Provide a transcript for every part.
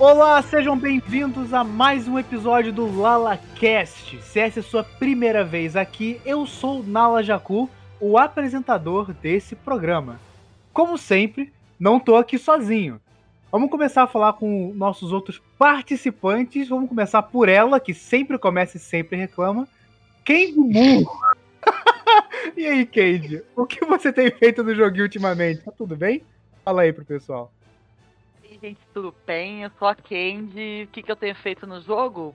Olá, sejam bem-vindos a mais um episódio do LalaCast. Se essa é a sua primeira vez aqui, eu sou Nala Jacu, o apresentador desse programa. Como sempre, não tô aqui sozinho. Vamos começar a falar com nossos outros participantes. Vamos começar por ela, que sempre começa e sempre reclama. Candy Moon. e aí, Candy? O que você tem feito no joguinho ultimamente? Tá tudo bem? Fala aí pro pessoal. Gente, tudo bem? Eu sou a Candy. O que, que eu tenho feito no jogo?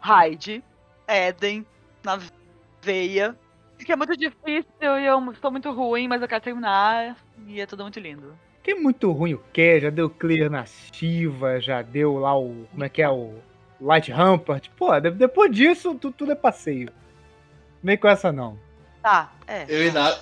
Raid, Eden, na veia. Que é muito difícil e eu estou muito ruim, mas eu quero terminar. E é tudo muito lindo. Que muito ruim o que? Já deu clear na Shiva, já deu lá o. Como é que é? O Light Rampart. Pô, de- depois disso, tu- tudo é passeio. Nem com essa não. Tá, é. Eu ainda,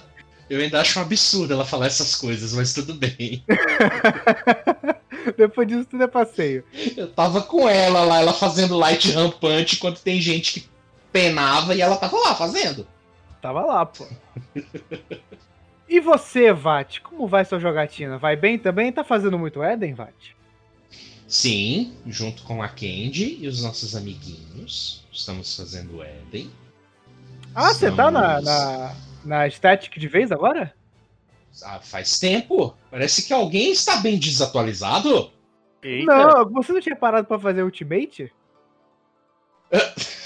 eu ainda acho um absurdo ela falar essas coisas, mas tudo bem. depois disso, tudo é passeio. Eu tava com ela lá, ela fazendo light rampante, enquanto tem gente que penava e ela tava lá fazendo. Tava lá, pô. E você, Vat? Como vai sua jogatina? Vai bem também? Tá fazendo muito Eden, Vat? Sim, junto com a Candy e os nossos amiguinhos, estamos fazendo Eden. Ah, você tá na, Estamos- na, na Static de vez agora? Ah, faz tempo. Parece que alguém está bem desatualizado. Não, você não tinha parado pra fazer Ultimate?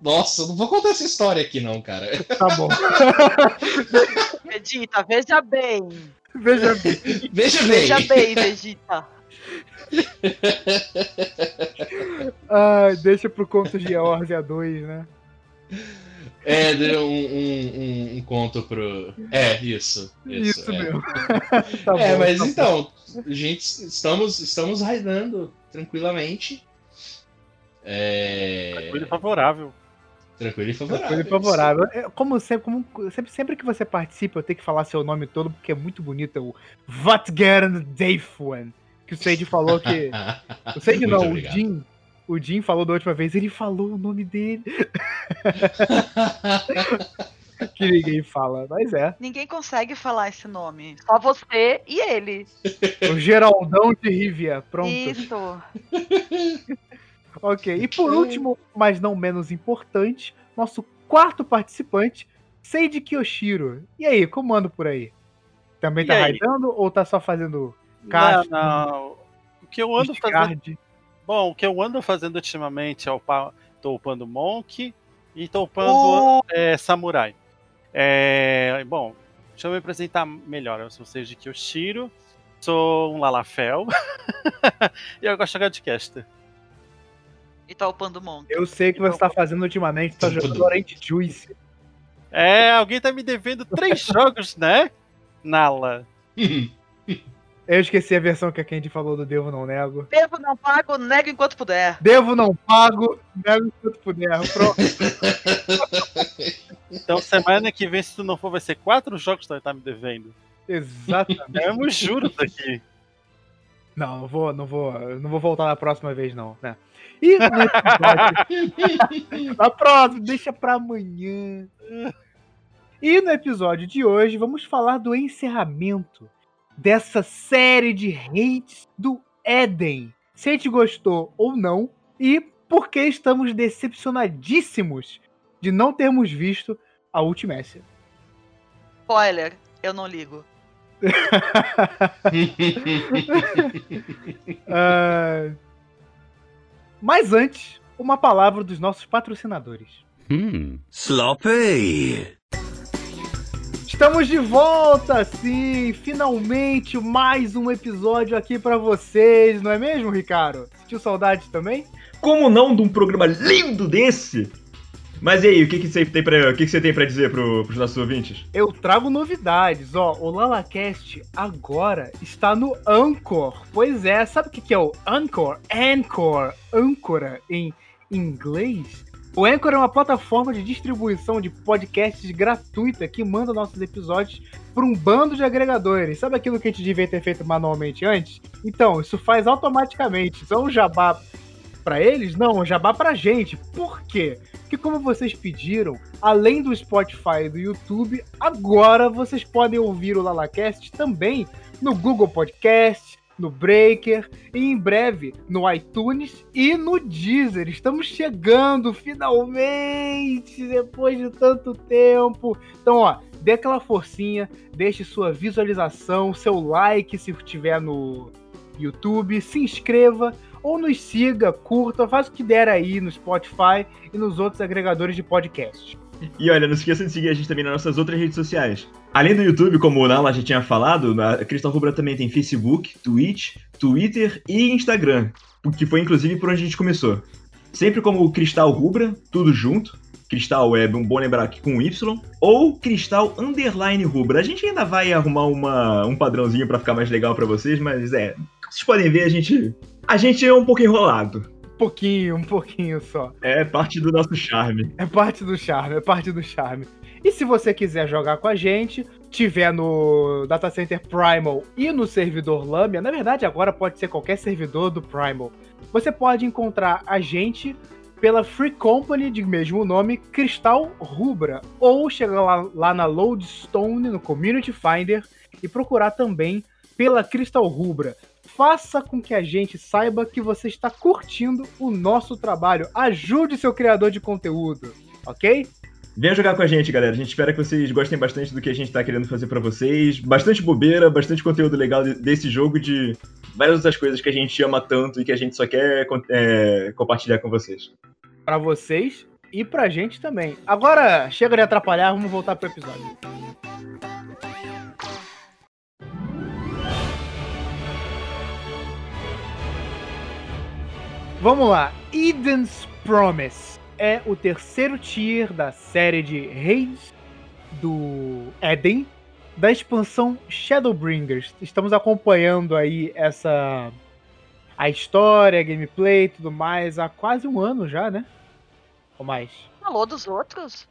Nossa, eu não vou contar essa história aqui não, cara. Tá bom. Vegeta, veja bem. Veja bem. Veja bem. Veja bem, Vegeta. Ai, deixa pro conto de Eorzea 2, né? É, deu um, um, um, conto pro. É, isso. Isso, Isso, é. mesmo. tá é, bom, mas tá bom. então, gente, estamos, estamos raidando tranquilamente. É... Tranquilo e favorável. Tranquilo e favorável. Coisa favorável. É, Como sempre, como sempre, sempre que você participa, eu tenho que falar seu nome todo, porque é muito bonito. É o Vatgern Deifwan. Que o Sage falou que. O Sage Muito não, o obrigado. Jim. O Jim falou da última vez, ele falou o nome dele. Que ninguém fala, mas é. Ninguém consegue falar esse nome. Só você e ele. O Geraldão de Rivia. Pronto. Isso. Ok. E por último, mas não menos importante, nosso quarto participante, Seiji Kiyoshiro. E aí, como anda por aí? Também E tá aí? raidando ou tá só fazendo Caixa. Não, não. O que eu ando fazendo. Bom, o que eu ando fazendo ultimamente é upar. Tô upando Monk e tô upando O... é, Samurai. É, bom, deixa eu me apresentar melhor. Eu sou o Seiji Kyoshiro, sou um Lalafel e eu gosto de jogar de caster. E tá upando Monk. Eu sei o que você tá fazendo ultimamente, tá jogando Orange Juice. É, alguém tá me devendo três jogos, né? Nala. Eu esqueci a versão que a Candy falou do Devo Não Nego. Devo não pago, nego enquanto puder. Devo não pago, nego enquanto puder. Pronto. Então semana que vem, se tu não for, vai ser quatro jogos que tu tá me devendo. Exatamente. É meus juros aqui. Não, não vou, não vou, não vou voltar na próxima vez, não, né? E no episódio... na próxima, deixa pra amanhã. E no episódio de hoje, vamos falar do encerramento dessa série de hates do Éden. Se a gente gostou ou não, e por que estamos decepcionadíssimos de não termos visto a Ultimácia. Spoiler, eu não ligo. Ah, Mas antes, uma palavra dos nossos patrocinadores. Hmm. Sloppy. Estamos de volta, sim! Finalmente mais um episódio aqui pra vocês, não é mesmo, Ricardo? Sentiu saudade também? Como não de um programa lindo desse? Mas e aí, o que, que você tem pra, o que, que você tem pra dizer pro, pros nossos ouvintes? Eu trago novidades, ó. O LalaCast agora está no Anchor. Pois é, sabe o que, que é o Anchor? Anchor, Ancora em inglês. O Anchor é uma plataforma de distribuição de podcasts gratuita que manda nossos episódios para um bando de agregadores. Sabe aquilo que a gente devia ter feito manualmente antes? Então, isso faz automaticamente. É um jabá para eles? Não, um jabá pra gente. Por quê? Porque como vocês pediram, além do Spotify e do YouTube, agora vocês podem ouvir o LalaCast também no Google Podcast, no Breaker e em breve no iTunes e no Deezer. Estamos chegando finalmente depois de tanto tempo. Então, ó, dê aquela forcinha, deixe sua visualização, seu like se estiver no YouTube, se inscreva ou nos siga, curta, faz o que der aí no Spotify e nos outros agregadores de podcast. E olha, não esqueça de seguir a gente também nas nossas outras redes sociais. Além do YouTube, como o Nala já tinha falado, a Cristal Rubra também tem Facebook, Twitch, Twitter e Instagram, que foi inclusive por onde a gente começou. Sempre como Cristal Rubra, tudo junto. Cristal é bom lembrar aqui com Y, ou Cristal Underline Rubra. A gente ainda vai arrumar uma, um padrãozinho para ficar mais legal para vocês, mas é. Vocês podem ver, a gente. A gente é um pouco enrolado. Um pouquinho, um pouquinho só. É parte do nosso charme. É parte do charme, é parte do charme. E se você quiser jogar com a gente, tiver no Data Center Primal e no servidor Lamia, na verdade agora pode ser qualquer servidor do Primal, você pode encontrar a gente pela Free Company de mesmo nome, Cristal Rubra, ou chegar lá, lá na Lodestone, no Community Finder, e procurar também pela Cristal Rubra. Faça com que a gente saiba que você está curtindo o nosso trabalho. Ajude seu criador de conteúdo, ok? Venha jogar com a gente, galera. A gente espera que vocês gostem bastante do que a gente tá querendo fazer para vocês. Bastante bobeira, bastante conteúdo legal desse jogo de várias outras coisas que a gente ama tanto e que a gente só quer é, compartilhar com vocês. Para vocês e pra gente também. Agora, chega de atrapalhar, vamos voltar pro episódio. Vamos lá. Eden's Promise é o terceiro tier da série de Reis do Eden da expansão Shadowbringers. Estamos acompanhando aí essa a história, a gameplay e tudo mais há quase um ano já, né? Ou mais. Falou dos outros?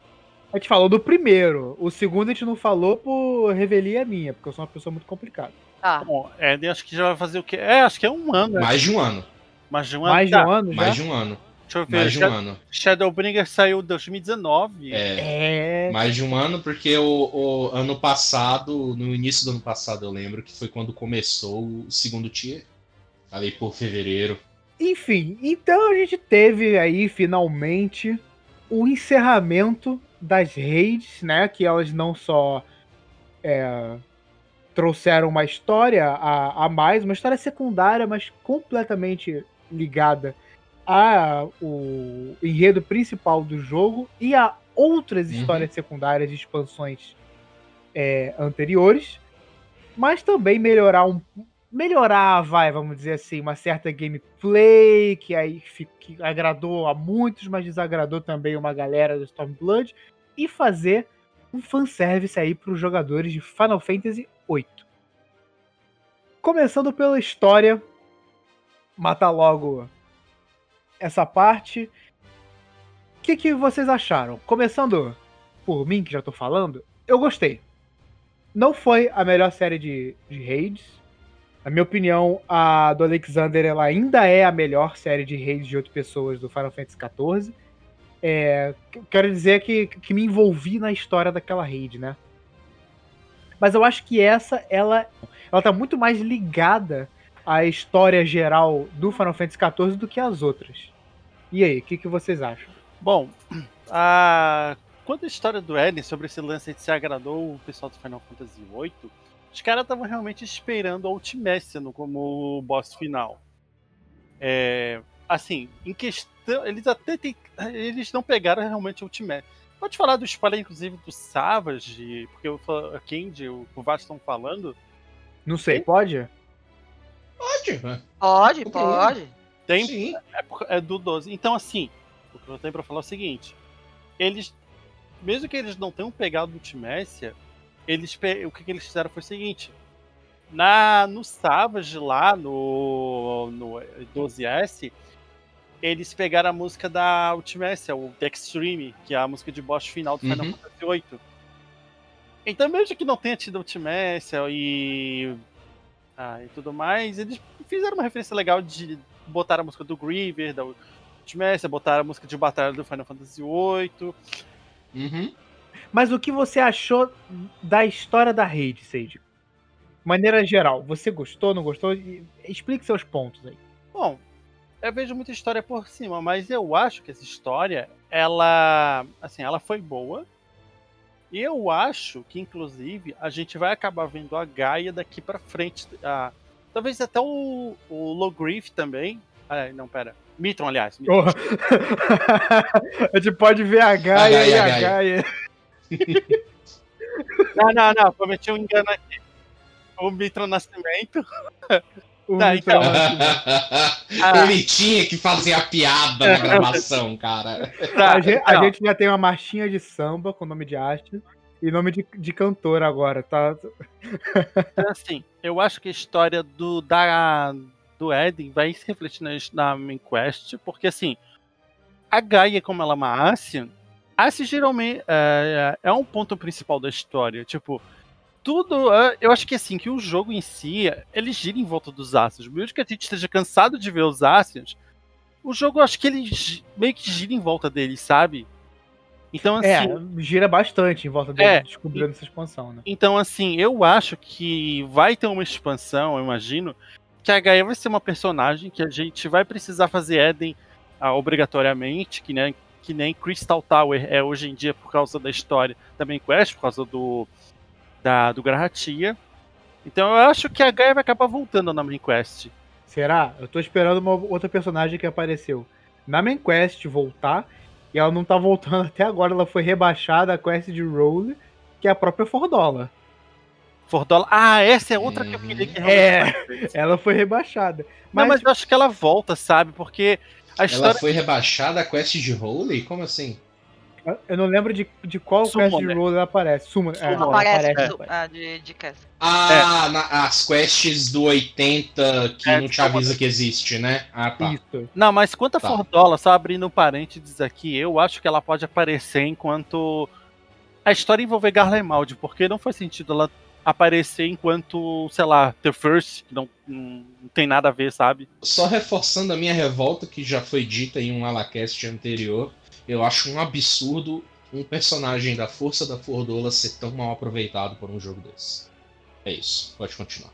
A gente falou do primeiro. O segundo a gente não falou por revelia minha, porque eu sou uma pessoa muito complicada. Tá. Bom, Eden acho que já vai fazer o quê? É, acho que é um ano. né? Mais de um ano. Mais de um ano. Mais de um ano já? Mais de um ano. Deixa eu ver. Mais de um Shadow- ano. Shadowbringer saiu em 2019. É, É. mais de um ano, porque o, o ano passado, no início do ano passado, eu lembro que foi quando começou o segundo tier. Ali por fevereiro. Enfim, então a gente teve aí finalmente o encerramento das raids, né? Que elas não só é, trouxeram uma história a, a mais, uma história secundária, mas completamente ligada a o enredo principal do jogo e a outras Uhum. histórias secundárias e expansões é, anteriores, mas também melhorar um melhorar, vai, vamos dizer assim, uma certa gameplay que aí que agradou a muitos, mas desagradou também uma galera do Stormblood e fazer um fanservice aí para os jogadores de Final Fantasy VIII. Começando pela história, matar logo essa parte. O que, que vocês acharam? Começando por mim, que já tô falando, eu gostei. Não foi a melhor série de, de raids. Na minha opinião, a do Alexander ela ainda é a melhor série de raids de oito pessoas do Final Fantasy XIV. É, que- quero dizer que, que me envolvi na história daquela raid, né? Mas eu acho que essa, ela, ela tá muito mais ligada à história geral do Final Fantasy XIV do que as outras. E aí, o que, que vocês acham? Bom, a... quando a história do Eden sobre esse lance se agradou o pessoal do Final Fantasy VIII, os caras estavam realmente esperando a Ultimécia no- como boss final. É, assim, em questão, eles até tem, eles não pegaram realmente a Ultimécia. Pode falar do spoiler, inclusive, do Savage, porque o Fa- a Candy, o o Vasco estão falando. Não sei, Sim. pode? Pode, né? Pode, pode. Tem Sim. É, é do 12. Então, assim, o que eu tenho pra falar é o seguinte: eles, mesmo que eles não tenham pegado Ultimécia, eles, pe- o que, que eles fizeram foi o seguinte: na, no Savage lá, no, no 12S, eles pegaram a música da Ultimécia, o The Extreme, que é a música de boss final do Final Uhum. Fantasy VIII. Então, mesmo que não tenha tido Ultimécia e. Ah, e tudo mais, eles fizeram uma referência legal de botar a música do Griever, da Ultimécia, botar a música de batalha do Final Fantasy VIII. Uhum. Mas o que você achou da história da raid, Sage? maneira geral, você gostou, não gostou? Explique seus pontos aí. Bom, eu vejo muita história por cima, mas eu acho que essa história, ela, assim, ela foi boa. Eu acho que, inclusive, a gente vai acabar vendo a Gaia daqui pra frente. ah, talvez até o, o Logriff também. Ah, não, pera. Mitron, aliás. Mitron. Porra. a gente pode ver a Gaia, A Gaia, e a a Gaia. Não, não, não. Cometi um engano aqui. O Mitron Nascimento. O Tá, Mitron. Ah. Ele tinha que fazer a piada na gravação, cara. Tá, A gente, a então. gente já tem uma marchinha de samba com nome de arte e nome de, de cantora agora, tá? Então, assim, eu acho que a história do, da, do Eden vai se refletir na, na main quest, porque assim, a Gaia, como ela é uma Ascian, Ascian geralmente é, é um ponto principal da história. Tipo, tudo. é, Eu acho que assim, que o jogo em si, ele gira em volta dos Ascians. Mesmo que a gente esteja cansado de ver os Ascians, o jogo eu acho que ele meio que gira em volta deles, sabe? Então, assim. É, gira bastante em volta dele, É. descobrindo essa expansão, né? Então, assim, eu acho que vai ter uma expansão, eu imagino, que a Gaia vai ser uma personagem que a gente vai precisar fazer Eden ah, obrigatoriamente, que nem, que nem Crystal Tower é hoje em dia por causa da história também Quest, por causa do, da, do Grahatia. Então eu acho que a Gaia vai acabar voltando na main quest. Será? Eu tô esperando uma outra personagem que apareceu na main quest voltar. E ela não tá voltando até agora. Ela foi rebaixada a quest de Role, que é a própria Fordola. Fordola. Ah, essa é outra que eu queria que É. realmente Ela foi rebaixada. Não, Mas, mas eu acho que ela volta, sabe? Porque a Ela história. foi rebaixada a quest de Holy? Como assim? Eu não lembro de, de qual quest de Summoner. Role ela aparece. Summon, é, Summoner. ela Aparece aparece, do- aparece. ah, de, de Castle. Ah, na- as quests do 80 que É, não te avisa que existe, né? Ah, tá. Isso. Não, mas quanto a Tá. Fordola, só abrindo um parênteses aqui, eu acho que ela pode aparecer enquanto a história envolver Garlemald, porque não faz sentido ela aparecer enquanto, sei lá, The First, que não, não tem nada a ver, sabe? Só reforçando a minha revolta, que já foi dita em um Alacast anterior, eu acho um absurdo um personagem da Força da Fordola ser tão mal aproveitado por um jogo desse. É isso, pode continuar.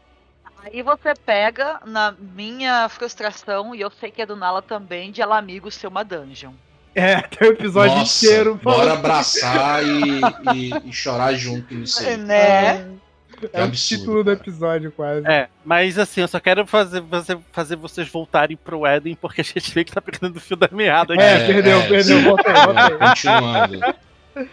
Aí você pega na minha frustração, e eu sei que é do Nala também, de ela amigo ser uma dungeon. É, tem o episódio Nossa, inteiro bora abraçar e, e- e chorar junto nisso aí. Né? É o absurdo, título do cara. episódio, quase. É, mas assim, eu só quero fazer, fazer, fazer vocês voltarem pro Eden, porque a gente vê que tá perdendo o fio da meada aqui. É, perdeu, perdeu, volta aí, volta aí. Continuando.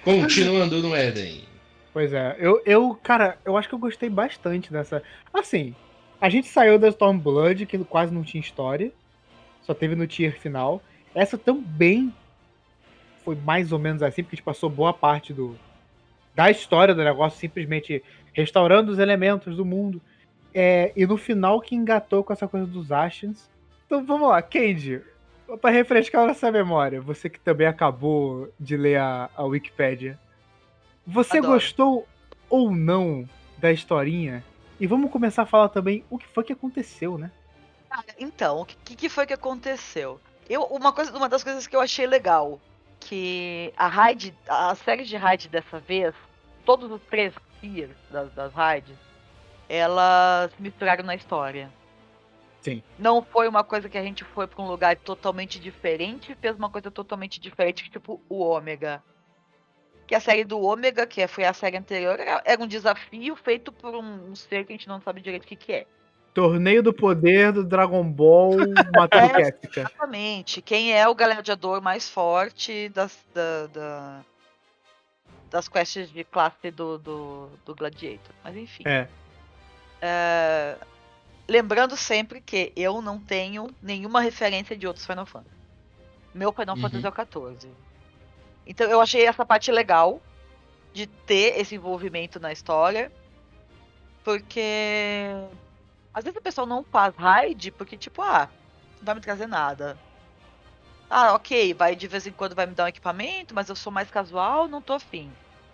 Continuando no Eden. Pois é, eu, eu, cara, eu acho que eu gostei bastante dessa. Assim, a gente saiu da Stormblood, que quase não tinha história, só teve no tier final. Essa também foi mais ou menos assim, porque a gente passou boa parte do da história do negócio, simplesmente restaurando os elementos do mundo. É, e no final que engatou com essa coisa dos Ashes. Então vamos lá, Candy, pra refrescar a nossa memória, você que também acabou de ler a, a Wikipédia. Você Adoro. gostou ou não da historinha? E vamos começar a falar também o que foi que aconteceu, né? Cara, Então, o que, que foi que aconteceu? Eu, uma, coisa, uma das coisas que eu achei legal, que a raid, a série de raid dessa vez, todos os três tiers das, das raids, elas se misturaram na história. Sim. Não foi uma coisa que a gente foi pra um lugar totalmente diferente e fez uma coisa totalmente diferente, tipo o Ômega. Que a série do Ômega, que foi a série anterior, era, um desafio feito por um, ser que a gente não sabe direito o que, que é. Torneio do Poder do Dragon Ball matando É. Exatamente. Quem é o gladiador mais forte das, da, da- das quests de classe do, do, do Gladiator. Mas enfim. É. É, Lembrando sempre que eu não tenho nenhuma referência de outros Final Fantasy. Meu Final Uhum. Fantasy é o 14. Então eu achei essa parte legal de ter esse envolvimento na história. Porque às vezes o pessoal não faz raid porque, tipo, ah, não vai me trazer nada. Ah, ok, vai de vez em quando vai me dar um equipamento, mas eu sou mais casual, não tô afim.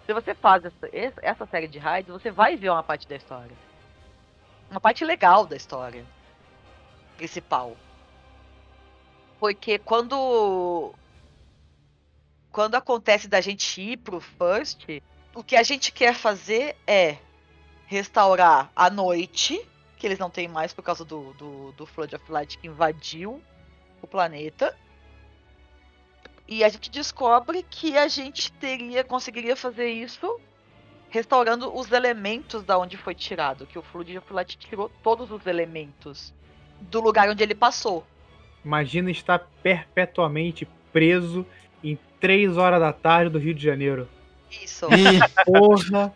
Se você faz essa, essa- série de raids, você vai ver uma parte da história. Uma parte legal da história. Principal. Porque quando. Quando acontece da gente ir pro First, o que a gente quer fazer é restaurar a noite, que eles não têm mais por causa do, do, do Flood of Light que invadiu o planeta. E a gente descobre que a gente teria, conseguiria fazer isso restaurando os elementos da onde foi tirado. Que o Flood of Light tirou todos os elementos do lugar onde ele passou. Imagina estar perpetuamente preso em 3 horas da tarde do Rio de Janeiro. Isso. Porra!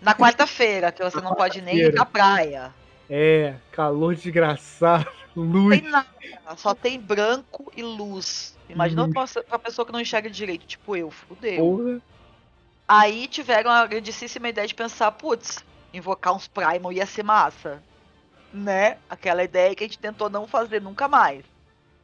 Na quarta-feira, que você não pode nem ir na praia. É, calor desgraçado, luz. tem nada, só tem branco e luz. Imagina Luz. pra, pra pessoa que não enxerga direito, tipo eu, fudeu. Porra. Aí tiveram a grandíssima ideia de pensar, putz, invocar uns Primal ia ser massa. Né? Aquela ideia que a gente tentou não fazer nunca mais.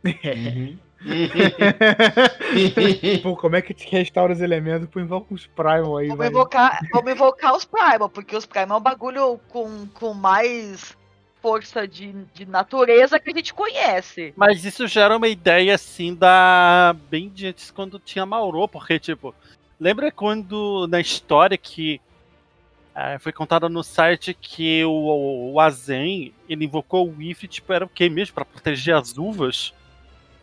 Uhum. Pô, como é que te restaura os elementos? Pô, invoca uns Primal aí, Vamos vai. invocar, vamos invocar os Primal, porque os Primal é um bagulho com, com mais força de, de natureza que a gente conhece. Mas isso já era uma ideia assim da. bem de antes quando tinha Mauro, porque, tipo, lembra quando na história que eh, foi contada no site que o, o Azen ele invocou o If, tipo, era o quê mesmo? Pra proteger as uvas?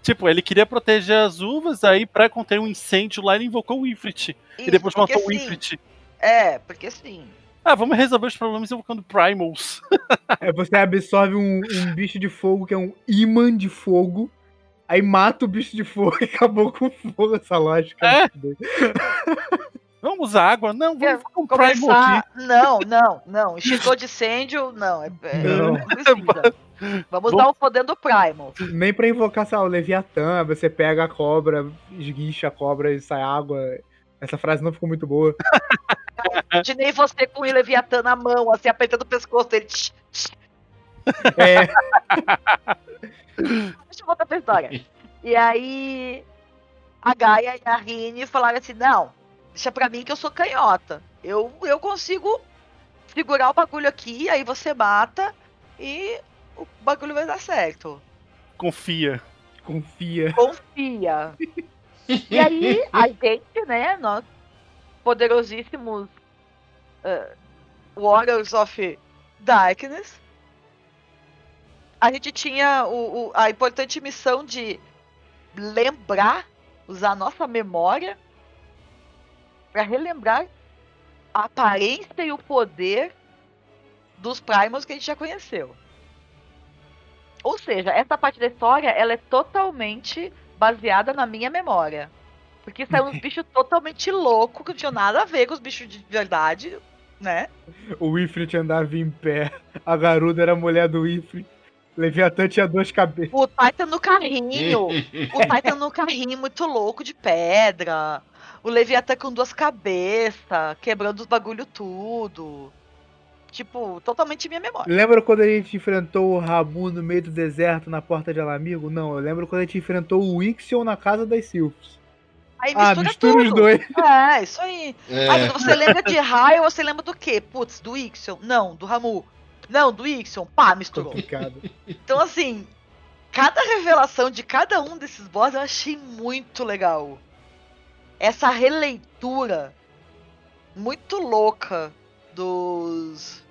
Tipo, ele queria proteger as uvas, aí pra conter um incêndio lá ele invocou o Ifrit. E Isso, depois porque matou o sim. Ifrit. É, porque sim. Ah, vamos resolver os problemas invocando Primals. É, você absorve um, um bicho de fogo que é um imã de fogo. Aí mata o bicho de fogo e acabou com o fogo essa lógica. É. Vamos usar água? Não, vamos É, invocar um Primal aqui. Não, não, não. Extintor de incêndio, não. É, é- Não. Vamos dar o poder do Primal. Nem pra invocar, sei lá, o Leviatã, você pega a cobra, esguicha a cobra e sai água. Essa frase não ficou muito boa. Imaginei você com o Leviatã na mão, assim, apertando o pescoço dele. Tch, tch. É, Deixa eu voltar pra história. E aí, a Gaia e a Rini falaram assim: não, deixa pra mim que eu sou canhota. Eu, eu consigo segurar o bagulho aqui, aí você mata e o bagulho vai dar certo. Confia. confia. Confia. E aí, a gente, né, nós, poderosíssimos eh, Warriors of Darkness, a gente tinha o, o- a importante missão de lembrar, usar a nossa memória para relembrar a aparência e o poder dos Primals que a gente já conheceu. Ou seja, essa parte da história ela é totalmente baseada na minha memória. Porque saiu uns bichos totalmente loucos que não tinham nada a ver com os bichos de verdade, né? O Ifrit andava em pé. A garuda era a mulher do Ifrit. Leviatã tinha duas cabeças. O Titan no carrinho. O Titan no carrinho muito louco de pedra. O Leviatã com duas cabeças, quebrando os bagulho tudo. Tipo, totalmente minha memória. Lembra quando a gente enfrentou o Rabu no meio do deserto na porta de Alamigo? Não, eu lembro quando a gente enfrentou o Ixion na casa das Sylphs. Aí Ah, mistura mistura os tudo. dois. É, isso aí. É. Aí quando você lembra de raio, você lembra do quê? Putz, do Ixion? Não, do Ramu. Não, do Ixion. Pá, misturou. Complicado. Então, assim, cada revelação de cada um desses boss eu achei muito legal. Essa releitura muito louca dos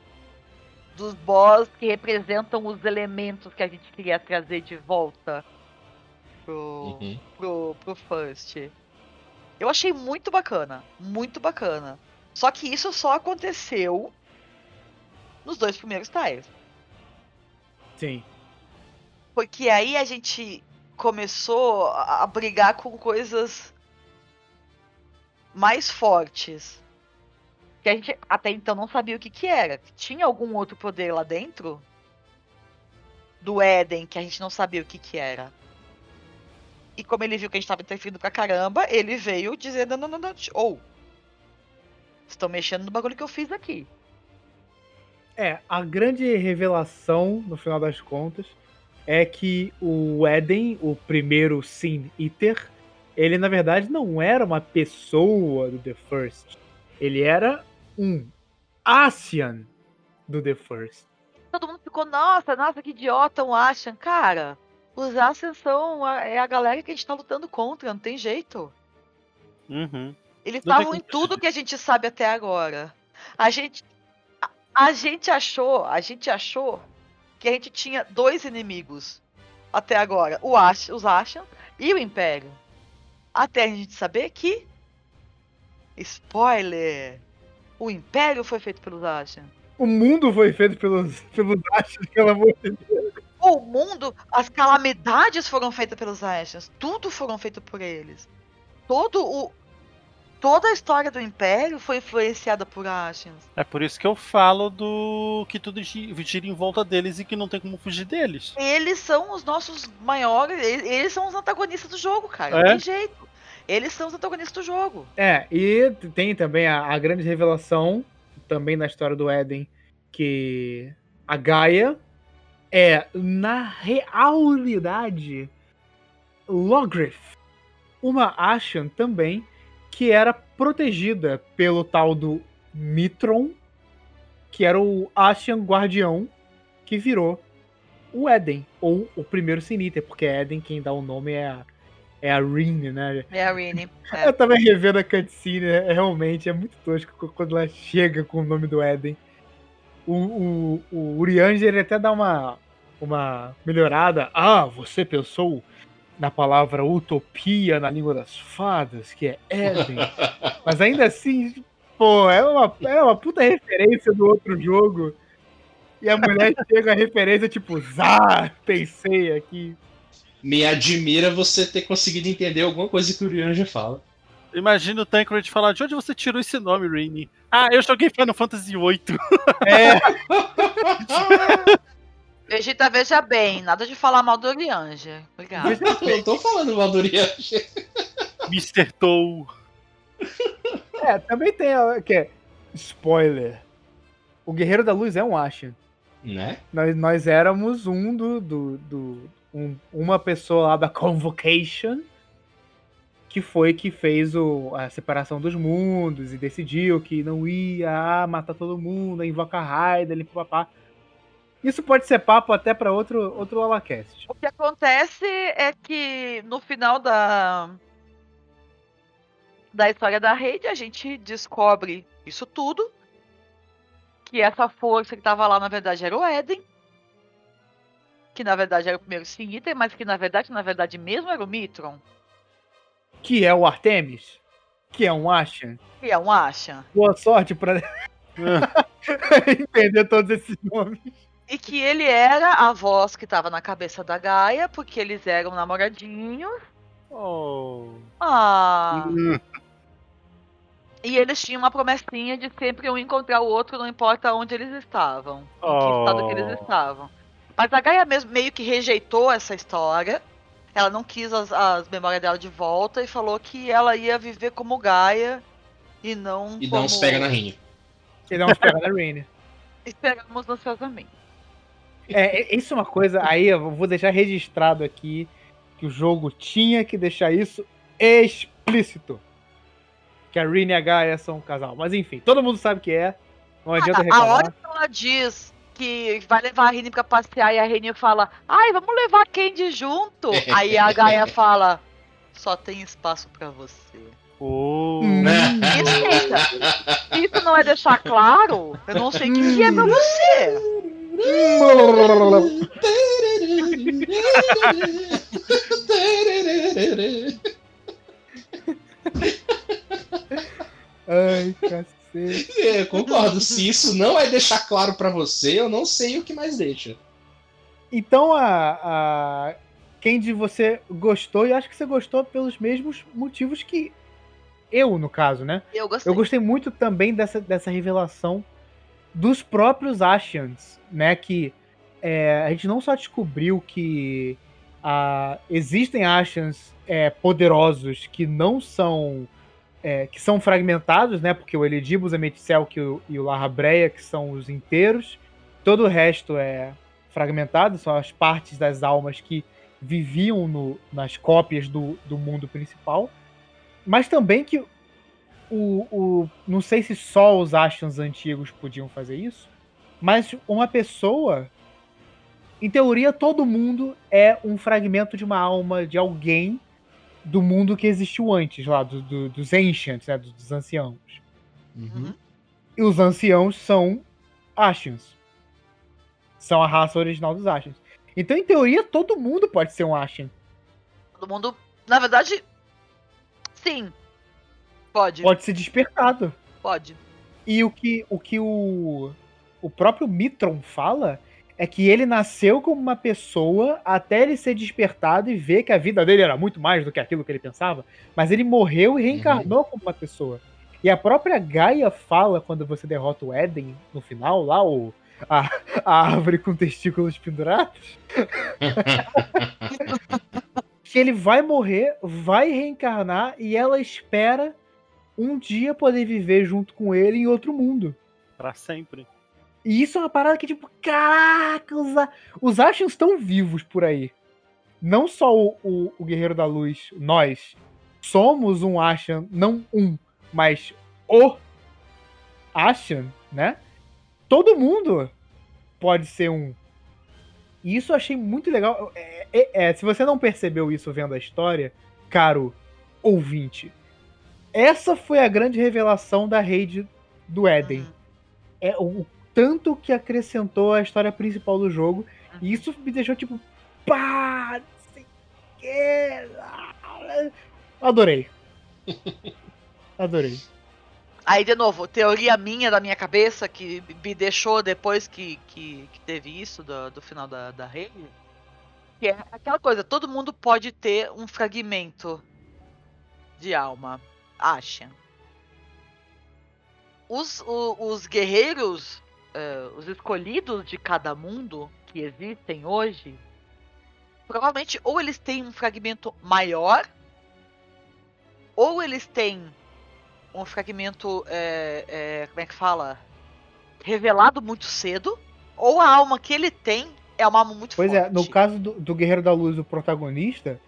dos boss que representam os elementos que a gente queria trazer de volta pro, Uhum. pro, pro First. Eu achei muito bacana, muito bacana. Só que isso só aconteceu nos dois primeiros tiles. Sim. Porque aí a gente começou a, a brigar com coisas mais fortes. Que a gente até então não sabia o que que era. Tinha algum outro poder lá dentro? Do Éden, que a gente não sabia o que que era. E como ele viu que a gente tava interferindo pra caramba, ele veio dizendo, não, não, não, ou... estão mexendo no bagulho que eu fiz aqui. É, a grande revelação, no final das contas, é que o Eden, o primeiro Sin Eater, ele na verdade não era uma pessoa do The First. Ele era um Asian do The First. Todo mundo ficou, nossa, nossa, que idiota um Ashan. Cara, os Ashen são a, é a galera que a gente tá lutando contra, não tem jeito. Uhum. Eles estavam em tudo que a gente sabe até agora. A gente. a- A gente achou, a gente achou que a gente tinha dois inimigos até agora, o Ash, os Ashen e o Império. Até a gente saber que spoiler, o Império foi feito pelos Ashen. O mundo foi feito pelos, pelos Ashes, pelo amor de Deus. O mundo, as calamidades foram feitas pelos Ashes, tudo foram feito por eles. Todo o toda a história do Império foi influenciada por Ashes. É por isso que eu falo do que tudo gi- gira em volta deles e que não tem como fugir deles. Eles são os nossos maiores, eles são os antagonistas do jogo, cara. É? Não tem jeito. Eles são os antagonistas do jogo. É, e tem também a, a grande revelação, também na história do Éden, que a Gaia é, na realidade, Logrith, uma Ashen também, que era protegida pelo tal do Mitron, que era o Ashen Guardião, que virou o Éden, ou o primeiro Siniter, porque Éden quem dá o nome é a, é a Rin, né? É a Rini. É. Eu tava revendo a cutscene, é, realmente é muito tosco quando ela chega com o nome do Eden. O, o, o Urianger ele até dá uma, uma melhorada. Ah, você pensou na palavra utopia na língua das fadas, que é Eden. Mas ainda assim, pô, é uma, é uma puta referência do outro jogo. E a mulher chega a referência tipo, Zá, pensei aqui. Me admira você ter conseguido entender alguma coisa que o Urianja fala. Imagina o Tancred falar, de onde você tirou esse nome, Rainy? Ah, eu joguei Final Fantasy VIII. É, Vegeta, veja bem, nada de falar mal do Orianger. Obrigado. Eu não tô falando mal do Urianja. Mr. Tow. É, também tem ó, que é spoiler. O Guerreiro da Luz é um Ashen. Né? Nós, nós éramos um do, do, do- um- uma pessoa lá da Convocation que foi que fez o, a separação dos mundos e decidiu que não ia ah, matar todo mundo, invocar Raiden, papá. Isso pode ser papo até pra outro outro Alacast. O que acontece é que no final da da história da rede a gente descobre isso tudo. Que essa força que tava lá na verdade era o Eden. Que na verdade era o primeiro Siniter, mas que na verdade, na verdade mesmo era o Mitron. Que é o Artemis, que é um Ashen. Que é um Asha. Boa sorte pra entender todos esses nomes. E que ele era a voz que tava na cabeça da Gaia, porque eles eram namoradinhos. Oh. Ah. Hum. E eles tinham uma promessinha de sempre um encontrar o outro, não importa onde eles estavam. Em que Oh. estado que eles estavam. Mas a Gaia mesmo meio que rejeitou essa história. Ela não quis as, as memórias dela de volta e falou que ela ia viver como Gaia e não E como... dá uns pega na rinha. Ele é um esperar da Rain. Esperamos ansiosamente. É, é- isso é uma coisa. Aí eu vou deixar registrado aqui que o jogo tinha que deixar isso explícito. Que a Rin e a Gaia são um casal. Mas enfim, todo mundo sabe que é. Não adianta A reclamar. hora que ela diz que vai levar a Rini pra passear e a Rini fala, ai, vamos levar a Candy junto. Aí a Gaia fala, só tem espaço pra você. Oh. Hum. Se isso não é deixar claro, eu não sei o que, que é pra você. Ai, cacete. É, eu concordo. Se isso não é deixar claro pra você, eu não sei o que mais deixa. Então a, a Candy você gostou e acho que você gostou pelos mesmos motivos que eu, no caso, né? Eu gostei. Eu gostei muito também dessa, dessa revelação dos próprios Ashians, né? Que é, a gente não só descobriu que ah, existem Ashians é, poderosos que não são. É, que são fragmentados, né? Porque o Elidibus, a Meticel e o Larrabreia, que são os inteiros, todo o resto é fragmentado, são as partes das almas que viviam no- nas cópias do, do mundo principal. Mas também que o, o. Não sei se só os Ashians antigos podiam fazer isso, mas uma pessoa. Em teoria, todo mundo é um fragmento de uma alma de alguém do mundo que existiu antes, lá, do- do- dos Ancients, né, dos, dos anciãos. Uhum. E os anciãos são Ashians. São a raça original dos Ashians. Então, em teoria, todo mundo pode ser um Ashen. Todo mundo. Na verdade. Sim. Pode. Pode ser despertado. Pode. E o que o, que o, o próprio Mitron fala é que ele nasceu como uma pessoa até ele ser despertado e ver que a vida dele era muito mais do que aquilo que ele pensava. Mas ele morreu e reencarnou como uma pessoa. E a própria Gaia fala quando você derrota o Éden no final, lá, o, a, a árvore com testículos pendurados. que ele vai morrer, vai reencarnar e ela espera um dia poder viver junto com ele em outro mundo. Pra sempre. E isso é uma parada que, tipo, caraca, os, os Ashens estão vivos por aí. Não só o, o, o Guerreiro da Luz, nós, somos um Ashen, não um, mas o Ashen, né? Todo mundo pode ser um. E isso eu achei muito legal. É, é- é, se você não percebeu isso vendo a história, caro ouvinte, essa foi a grande revelação da rede do Éden Uhum. é o tanto que acrescentou a história principal do jogo. E isso me deixou tipo, pá, sei. Adorei. Adorei. Aí, de novo, teoria minha da minha cabeça que me deixou depois que, que, que teve isso do, do final da, da rede. Que é aquela coisa, todo mundo pode ter um fragmento de alma. Acha. Os, o- os guerreiros, eh, os escolhidos de cada mundo que existem hoje, provavelmente ou eles têm um fragmento maior, ou eles têm um fragmento, é, é, como é que fala? Revelado muito cedo, ou a alma que ele tem é uma alma muito Pois forte. é, no caso do, do Guerreiro da Luz, o protagonista,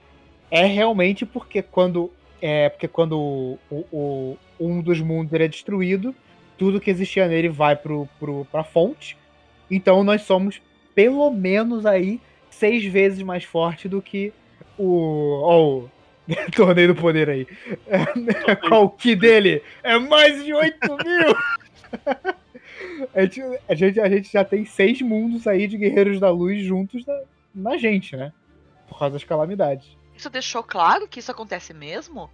é realmente porque quando. É porque quando o, o- um dos mundos ele é destruído, tudo que existia nele vai pro, pro, pra fonte. Então nós somos pelo menos aí seis vezes mais forte do que o. Ó, o torneio do poder aí. Qual o que dele? É mais de 8 mil! A gente, a, gente, a gente já tem seis mundos aí de Guerreiros da Luz juntos na, na gente, né? Por causa das calamidades. Isso deixou claro que isso acontece mesmo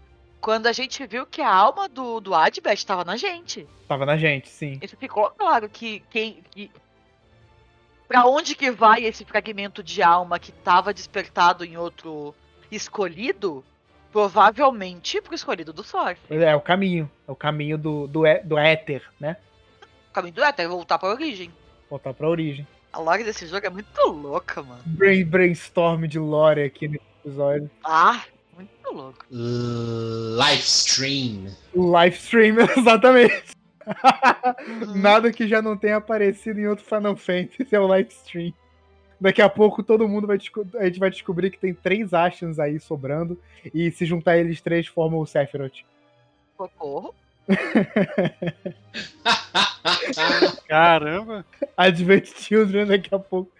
quando a gente viu que a alma do, do Adbeth estava na gente. Tava na gente, sim. Isso ficou claro que quem. Que, pra onde que vai esse fragmento de alma que estava despertado em outro escolhido? Provavelmente pro escolhido do Sorf. É, é o caminho. É o caminho do, do, é- do éter, né? O caminho do Éter, voltar pra origem. Voltar pra origem. A lore desse jogo é muito louca, mano. Brain, brainstorm de lore aqui nesse episódio. Ah, muito louco. Livestream. O live stream, exatamente. Nada que já não tenha aparecido em outro Final Fantasy é o live stream. Daqui a pouco todo mundo vai a gente vai descobrir que tem três Ashens aí sobrando e se juntar eles três formam o Sephiroth. Socorro. Caramba! Advent Children daqui a pouco.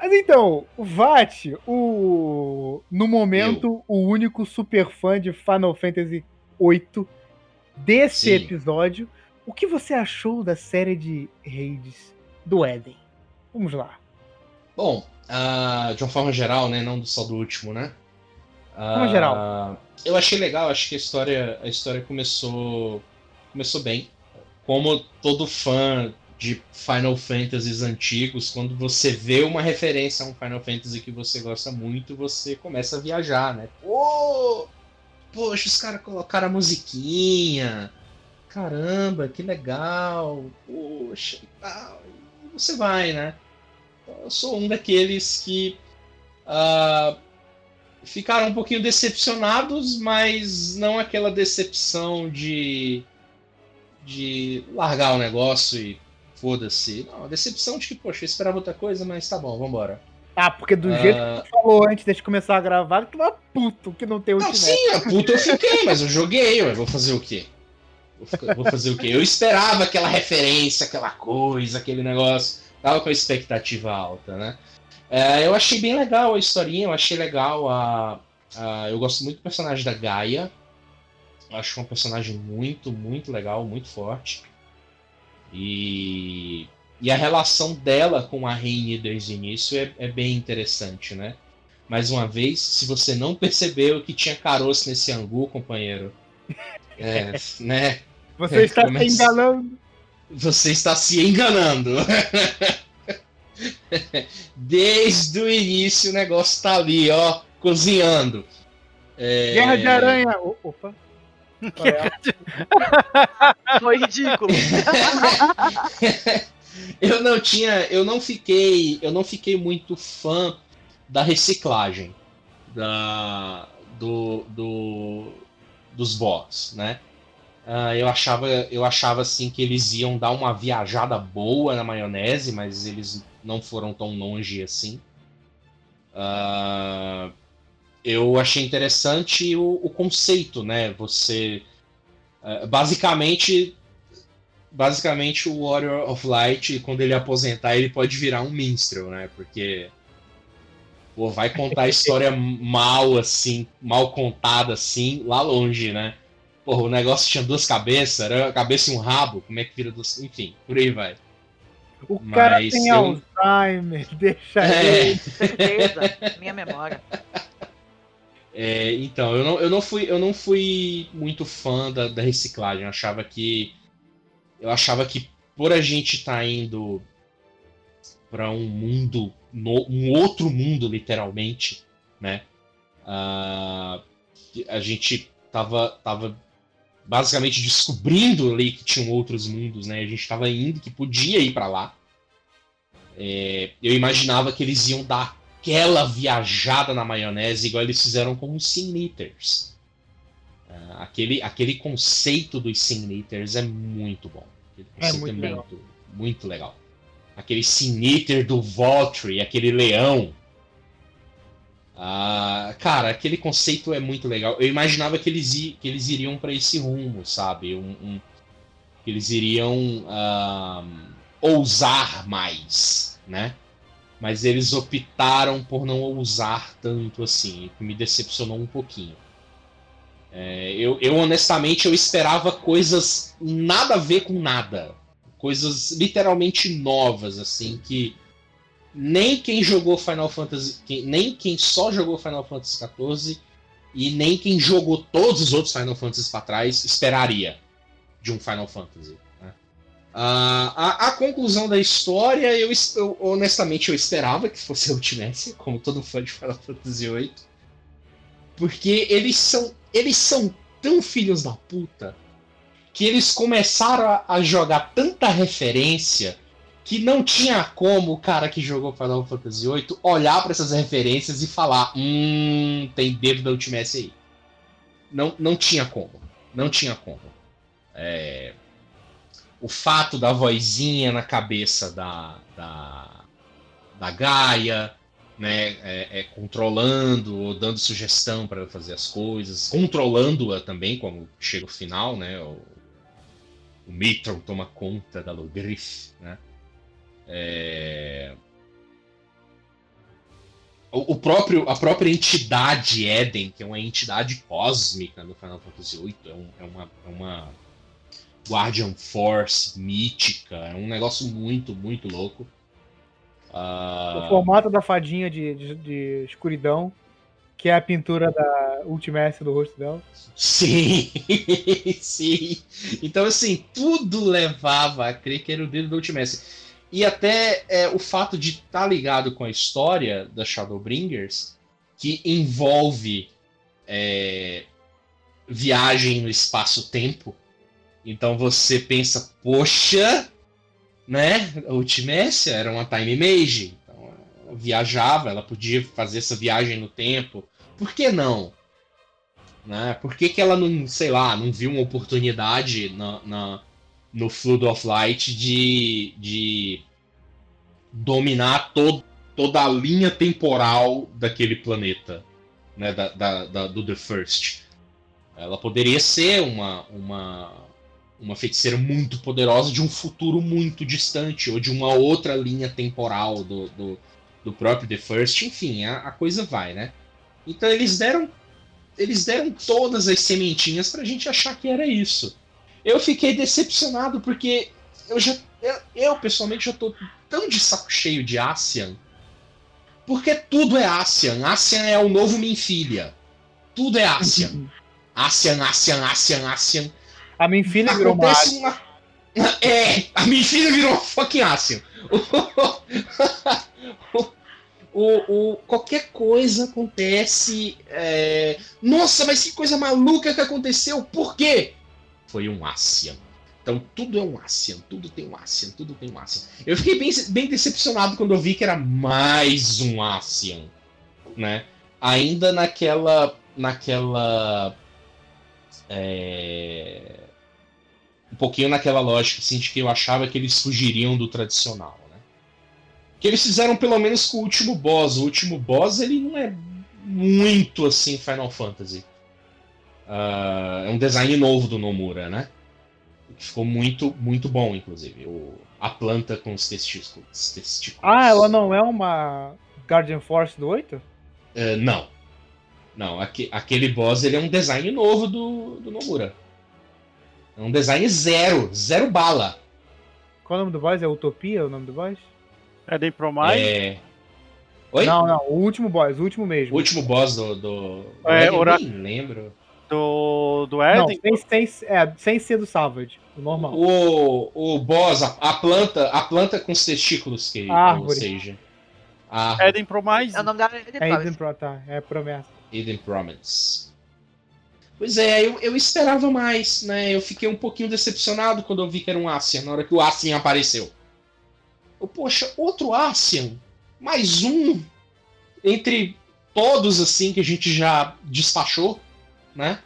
Mas então, o Vat, o no momento o único super fã de Final Fantasy VIII desse Sim. episódio, o que você achou da série de raids do Éden? Vamos lá. Bom, ah, de uma forma geral, né? Não só do último, né? Forma Ah, geral. Eu achei legal, acho que a história, a história começou, começou bem. Como todo fã de Final Fantasies antigos, quando você vê uma referência a um Final Fantasy que você gosta muito, você começa a viajar, né? Pô, poxa, os caras colocaram a musiquinha. Caramba, que legal. Poxa, e tal. Você vai, né? Eu sou um daqueles que ah, ficaram um pouquinho decepcionados, mas não aquela decepção de, de largar o negócio e foda-se. Não, a decepção de que, poxa, eu esperava outra coisa, mas tá bom, vambora. Ah, porque do Ah. jeito que tu falou antes de começar a gravar, tu tava puto que não tem Não, Ultimate. sim, a puta eu fiquei, mas eu joguei, ué, vou fazer o quê? Vou, fazer o quê? Eu esperava aquela referência, aquela coisa, aquele negócio. Tava com a expectativa alta, né? É, eu achei bem legal a historinha, eu achei legal a, a- Eu gosto muito do personagem da Gaia. Eu acho uma personagem muito, muito legal, muito forte. E E a relação dela com a Rainha desde o início é, é bem interessante, né? Mais uma vez, se você não percebeu que tinha caroço nesse angu, companheiro, é, né? Você está Começa- se enganando. Você está se enganando. Desde o início o negócio tá ali, ó, cozinhando. É, Guerra de Aranha. O- Opa. Foi ridículo. eu não tinha, eu não fiquei, eu não fiquei muito fã da reciclagem da do, do dos boss, né? Ah, eu achava, eu achava assim que eles iam dar uma viajada boa na maionese, mas eles não foram tão longe assim. Ah, eu achei interessante o, o conceito, né? Você ah, basicamente basicamente o Warrior of Light, quando ele aposentar, ele pode virar um minstrel, né? Porque pô, vai contar a história mal assim, mal contada assim, lá longe, né? Porra, o negócio tinha duas cabeças, era a cabeça e um rabo, como é que vira duas. Enfim, por aí vai. O cara Mas tem eu- Alzheimer, deixa É. ele. certeza. Minha memória. É, então, eu não, eu, não fui, eu não fui muito fã da, da reciclagem. Eu achava que. Eu achava que por a gente estar indo para um mundo. no- um outro mundo, literalmente, né? ah, a gente tava, tava basicamente descobrindo ali que tinham outros mundos, né? A gente tava indo que podia ir para lá. É, eu imaginava que eles iam dar aquela viajada na maionese, igual eles fizeram com os Sin Eaters. Ah, aquele, aquele conceito dos Sin Eaters é muito bom. É conceito muito legal. muito, muito legal. Aquele Sin Eater do Voltry, aquele leão. Ah, cara, aquele conceito é muito legal. Eu imaginava que eles, i- que eles iriam para esse rumo, sabe? Um, um- que eles iriam ah, ousar mais, né? Mas eles optaram por não ousar tanto assim, que me decepcionou um pouquinho. É, eu, eu, honestamente eu esperava coisas nada a ver com nada, coisas literalmente novas assim que nem quem jogou Final Fantasy, quem- nem quem só jogou Final Fantasy XIV e nem quem jogou todos os outros Final Fantasy para trás esperaria de um Final Fantasy. Né? Ah, a, a conclusão da história, eu, eu- honestamente eu esperava que fosse a Ultimate, como todo fã de Final Fantasy VIII, porque eles são eles são tão filhos da puta que eles começaram a, a jogar tanta referência que não tinha como o cara que jogou Final Fantasy VIII olhar pra essas referências e falar: Hum, tem dedo da Ultimate aí. Não, não tinha como. Não tinha como. É, O fato da vozinha na cabeça da, da, da Gaia, né, é, é, controlando ou dando sugestão para fazer as coisas, controlando-a também, como chega o final, né? O, o Mitron toma conta da Logrif, né? É, O, o próprio, a própria entidade Eden, que é uma entidade cósmica no Final Fantasy VIII, é, um- é uma, é uma Guardian Force mítica, é um negócio muito, muito louco. Ah, O formato da fadinha de, de, de escuridão, que é a pintura da Ultimate do rosto dela. Sim, sim. Então, assim, tudo levava a crer que era o dedo do Ultimate. E até é, o fato de estar ligado com a história da Shadowbringers, que envolve é, viagem no espaço-tempo. Então você pensa, poxa, né? A Ultimécia era uma time mage. Então, ela viajava, ela podia fazer essa viagem no tempo. Por que não? Né? Por que, que ela não, sei lá, não viu uma oportunidade na, na- no Flood of Light de, de dominar to- toda a linha temporal daquele planeta, né? Da, da- da- do The First? Ela poderia ser uma, uma, uma feiticeira muito poderosa de um futuro muito distante, ou de uma outra linha temporal do, do, do próprio The First. Enfim, a, a coisa vai, né? Então eles deram eles deram todas as sementinhas pra gente achar que era isso. Eu fiquei decepcionado porque eu já eu, eu, pessoalmente já tô tão de saco cheio de Asian. Porque tudo é Asian. Asian é o novo Minfilia. Tudo é Asian. Asian, Asian, Asian, Asian. A minha filha virou uma uma... É, a minha filha virou uma fucking Asian. O, o, qualquer coisa acontece. é, Nossa, mas que coisa maluca que aconteceu. Por quê? Foi um Asian. Então tudo é um Asian, tudo tem um Asian, tudo tem um Asian. Eu fiquei bem, bem decepcionado quando eu vi que era mais um Asian, né? Ainda naquela, naquela, é, um pouquinho naquela lógica assim, de que eu achava que eles fugiriam do tradicional, né? Que eles fizeram pelo menos com o último boss. O último boss ele não é muito assim Final Fantasy. Ah, é um design novo do Nomura, né? Que ficou muito, muito bom, inclusive. O, a planta com os testículos. testículos. Ah, ela não é uma Guardian Force do 8? É, não. Não, aque- aquele boss ele é um design novo do, do Nomura. É um design zero, zero bala. Qual é o nome do boss? É Utopia o nome do boss? Eden Promai. É... Oi? Não, não, o último boss, o último mesmo. O último boss do. do... É, eu Ora- nem lembro. Do, do Não, Eden. sem, sem, é, sem ser do Savage, o normal. O, o boss, a, a planta, a planta com os testículos que árvore. ou seja, a Eden Promais. É o nome da Eden É Promise. Eden Pro, tá, é promessa. Eden Promise. Pois é, eu, eu esperava mais, né? Eu fiquei um pouquinho decepcionado quando eu vi que era um Asian, na hora que o Asian apareceu. Eu, poxa, outro Asian? Mais um? Entre todos, assim, que a gente já despachou, né?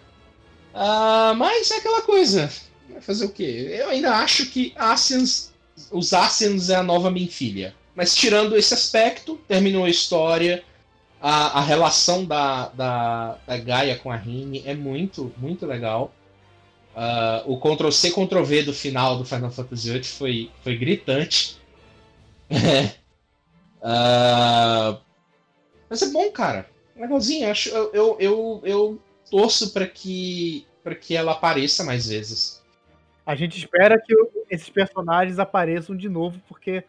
Ah, mas é aquela coisa. Vai fazer o quê? Eu ainda acho que Asians, os Asians é a nova Minfilia. Mas tirando esse aspecto, terminou a história. A, a relação da, da, da Gaia com a Rini é muito, muito legal. Ah, o Ctrl-C, Ctrl-V do final do Final Fantasy VIII foi, foi gritante. Ah, mas é bom, cara. Legalzinho. Acho- eu, eu, eu, eu torço para que, pra que ela apareça mais vezes. A gente espera que esses personagens apareçam de novo, porque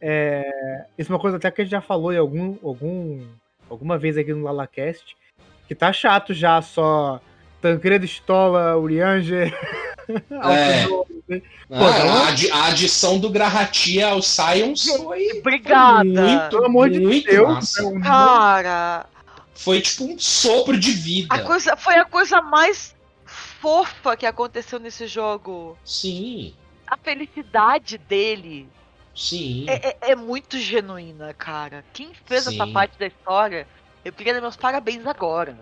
é, isso é uma coisa até que a gente já falou em algum, algum, alguma vez aqui no LalaCast, que tá chato já só Tancredo Stola, Urianger, É. Pô, não- a, adi- a adição do Grahatia ao Science foi Obrigada! muito, Pelo amor de muito Deus, massa. é um- Cara, Foi tipo um sopro de vida. a coisa, foi a coisa mais fofa que aconteceu nesse jogo. Sim, A felicidade dele sim. é, é- é muito genuína, cara. Quem fez essa Sim. parte da história, eu queria dar meus parabéns agora.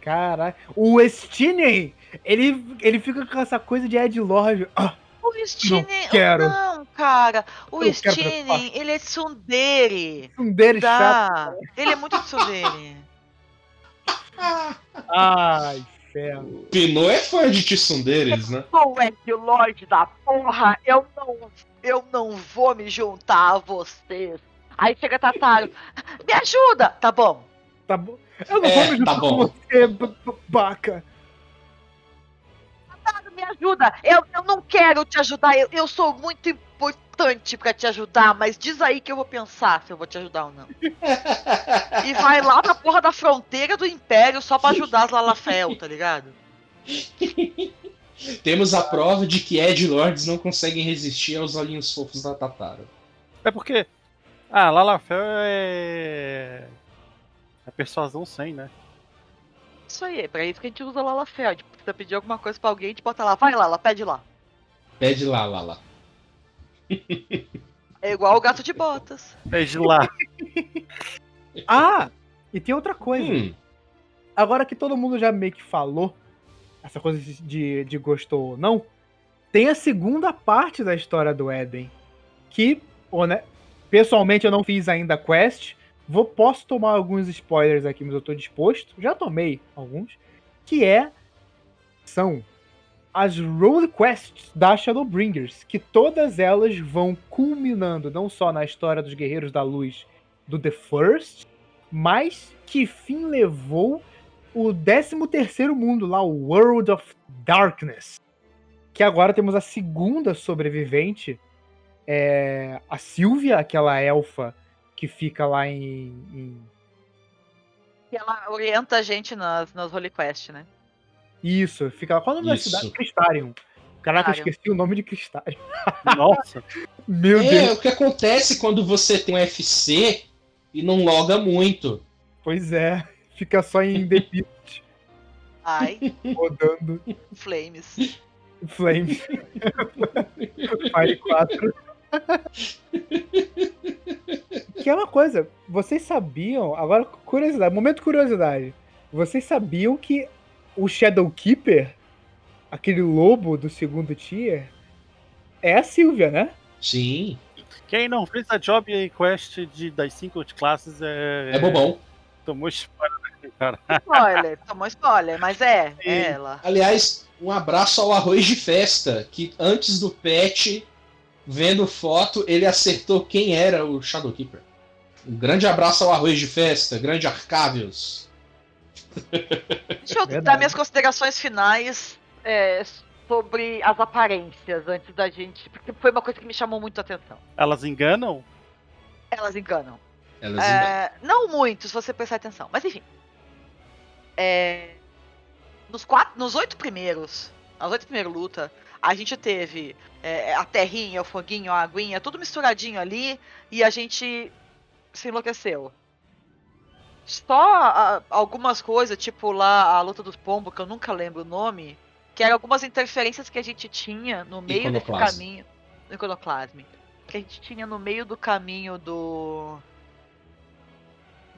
Caraca. O Stinen, ele, ele fica com essa coisa de Ed Lord. Ah, O Stinen. quero. Não, cara. O Eu ele é tsundere. um deles chato. Dá. Ele é muito tsundere. Ai, ferro. Pinot é fã de Tsunderes, né? Sou o Ed Lord da porra. Eu não, eu não vou me juntar a vocês. Aí chega Tataro. Me ajuda! Tá bom. Tá bom. Eu não É, vou me juntar tá com você, babaca. Tataro, me ajuda! Eu, eu não quero te ajudar. Eu, eu sou muito importante pra te ajudar, mas diz aí que eu vou pensar se eu vou te ajudar ou não. E vai lá pra porra da fronteira do Império só pra ajudar as Lalafel, tá ligado? Temos a prova de que Ed Lords não conseguem resistir aos olhinhos fofos da Tatara. É porque. Ah, Lalafel é. É persuasão 100, né? Isso aí, é pra isso que a gente usa Lalafel. Tipo, precisa pedir alguma coisa pra alguém, a gente bota lá. Vai lá, pede lá. Pede lá, Lala. É igual o gato de botas. É de lá. Ah, e tem outra coisa. Hum, Agora que todo mundo já meio que falou essa coisa de, de gostou ou não, tem a segunda parte da história do Éden. Que, né, pessoalmente eu não fiz ainda a quest. Vou, posso tomar alguns spoilers aqui, mas eu tô disposto. Já tomei alguns. Que é. São as road quests da Shadowbringers. Que todas elas vão culminando não só na história dos Guerreiros da Luz do The First, mas que fim levou o 13 mundo lá, o World of Darkness. Que agora temos a segunda sobrevivente é, a Silvia, aquela elfa que fica lá em. em- E ela orienta a gente nas, nas Holy Quest, né? Isso, fica lá. Qual é o nome Isso. da cidade? Cristarium. Caraca, eu Cristarium. esqueci o nome de Cristarium. Nossa, Meu É, Deus. o que acontece quando você tem um FC e não loga muito. Pois é. Fica só em The Pit, Ai, rodando Flames. Flames. Fire 4. que é uma coisa, vocês sabiam, agora curiosidade, momento curiosidade. Vocês sabiam que o Shadow Keeper, aquele lobo do segundo tier, é a Sylvia, né? Sim, quem não fez a job e quest de, das cinco classes é. é bobão. Tomou spoiler. Spoiler, tomou spoiler, mas é, é ela. Aliás, um abraço ao Arroz de Festa, que antes do patch, vendo foto, ele acertou quem era o Shadowkeeper. Um grande abraço ao Arroz de Festa, grande Arcavius. Deixa eu Verdade. dar minhas considerações finais é, sobre as aparências antes da gente. Porque foi uma coisa que me chamou muito a atenção. Elas enganam? Elas enganam. Elas enganam. É, não muito, se você prestar atenção. Mas enfim. É, nos, quatro, nos oito primeiros, nas oito primeiras lutas, a gente teve é, a terrinha, o foguinho, a aguinha, tudo misturadinho ali, e a gente se enlouqueceu. Só a- algumas coisas, tipo lá a luta dos pombos, que eu nunca lembro o nome, que eram algumas interferências que a gente tinha no meio Iconoclasme. caminho. No iconoclasme. Que a gente tinha no meio do caminho do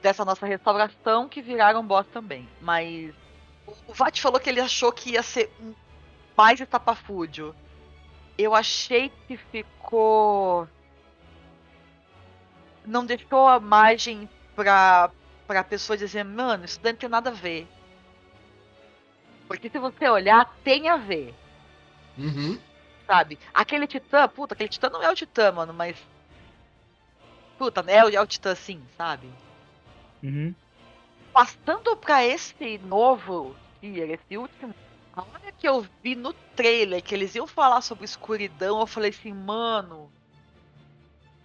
dessa nossa restauração que viraram boss também. Mas o Vat falou que ele achou que ia ser um- mais estapafúdio. Eu achei que ficou. Não deixou a margem pra, pra pessoa dizer, mano, isso daí não tem nada a ver. Porque se você olhar, tem a ver, Uhum. sabe? Aquele titã, puta, aquele titã não é o titã, mano, mas. Puta, é o, é o titã sim, sabe? Uhum. passando pra esse novo tier, esse último, a hora que eu vi no trailer que eles iam falar sobre escuridão, eu falei assim, mano,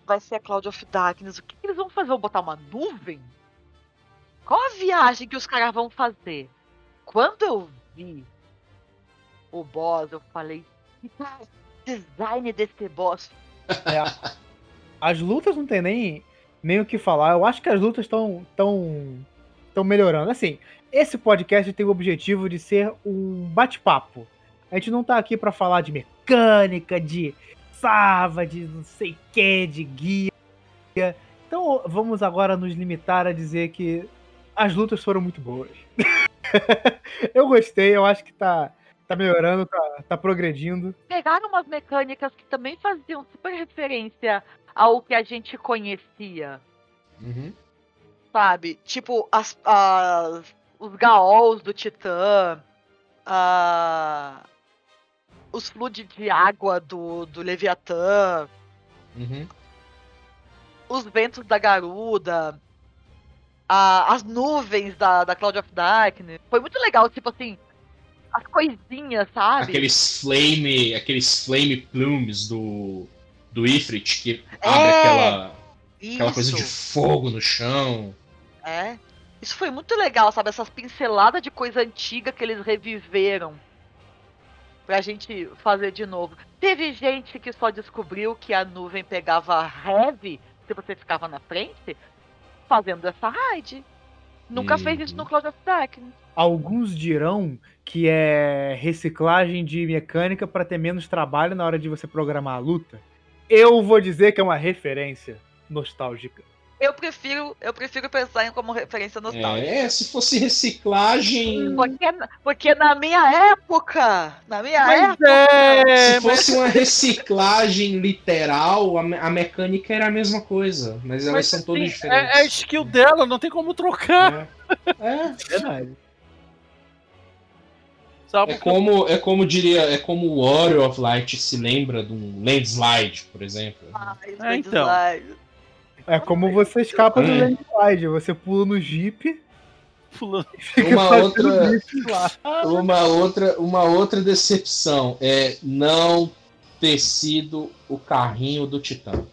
vai ser a Cloud of Darkness, o que, que eles vão fazer? Vão botar uma nuvem? Qual a viagem que os caras vão fazer? Quando eu vi o boss, eu falei, que design desse boss. É, as lutas não tem nem, nem o que falar. Eu acho que as lutas estão tão, tão melhorando. Assim, esse podcast tem o objetivo de ser um bate-papo. A gente não tá aqui pra falar de mecânica, de sava, de não sei o que, de guia. Então vamos agora nos limitar a dizer que as lutas foram muito boas. eu gostei, eu acho que tá, tá melhorando, tá, tá progredindo. pegaram umas mecânicas que também faziam super referência ao que a gente conhecia, Uhum. sabe? Tipo, as, as- os gaols do Titã, a- os fluidos de água do, do Leviatã, Uhum. os ventos da Garuda, a- as nuvens da, da Cloud of Darkness. Foi muito legal, tipo assim, as coisinhas, sabe? Aqueles flame, aqueles flame plumes do do Ifrit que É, abre aquela aquela coisa de fogo no chão. É. Isso foi muito legal, sabe? Essas pinceladas de coisa antiga que eles reviveram. Pra gente fazer de novo. Teve gente que só descobriu que a nuvem pegava heavy se você ficava na frente, fazendo essa raid. Nunca fez isso no Cloud of Darkness. Alguns dirão que é reciclagem de mecânica para ter menos trabalho na hora de você programar a luta. Eu vou dizer que é uma referência nostálgica. Eu prefiro, eu prefiro pensar em como referência nostálgica. É, se fosse reciclagem, Porque, porque na minha época, na minha Mas época, é, se fosse uma reciclagem literal, a, a mecânica era a mesma coisa, mas elas mas, são todas é, é a diferentes. skill dela, não tem como trocar. É, Verdade. Sabe? é como, é como diria, é como o Warrior of Light se lembra de um landslide, por exemplo. Ah, É, é, então. É como você escapa do É. landslide. Você pula no jeep Uma outra-. Uma outra, uma outra decepção é não ter sido o carrinho do Titã,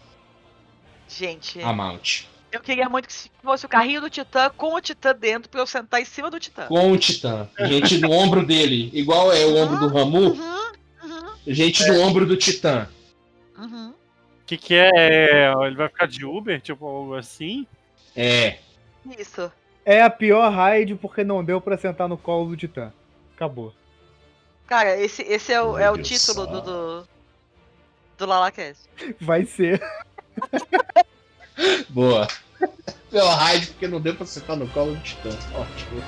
Gente, a Mount. Eu queria muito que se fosse o carrinho do Titã com o Titã dentro pra eu sentar em cima do Titã. Com o Titã. Gente no ombro dele, igual é o ombro do Ramu, Uhum, uhum, gente no ombro do Titã. uhum. O que, que é? Ele vai ficar de Uber? Tipo, algo assim? É. Isso. É a pior raid porque não deu pra sentar no colo do Titã. Acabou. Cara, esse, esse é o, é o título do, do, do LalaCast. Vai ser. Boa. Pelo raid, porque não deu pra sentar no colo do Titã. Ótimo.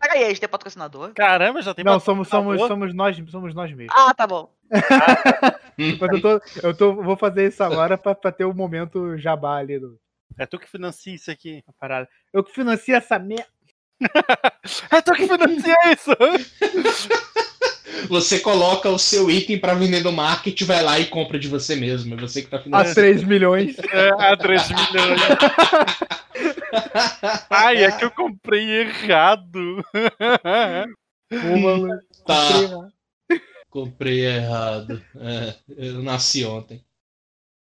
Peraí, a gente tem patrocinador? Caramba, já tem Não, somos, somos, somos, nós, somos nós mesmos. Ah, tá bom. Mas eu, tô, eu tô, vou fazer isso agora pra, pra ter o momento jabá ali do É tu que financia isso aqui. da parada. Eu que financio essa merda. É tu que financia isso! Você coloca o seu item pra vender no market, vai lá e compra de você mesmo. É você que tá A financiando. 3 milhões. É, a 3 milhões. Ai, é que eu comprei errado. Pô, mano, Tá. comprei lá. Comprei errado. É, eu nasci ontem.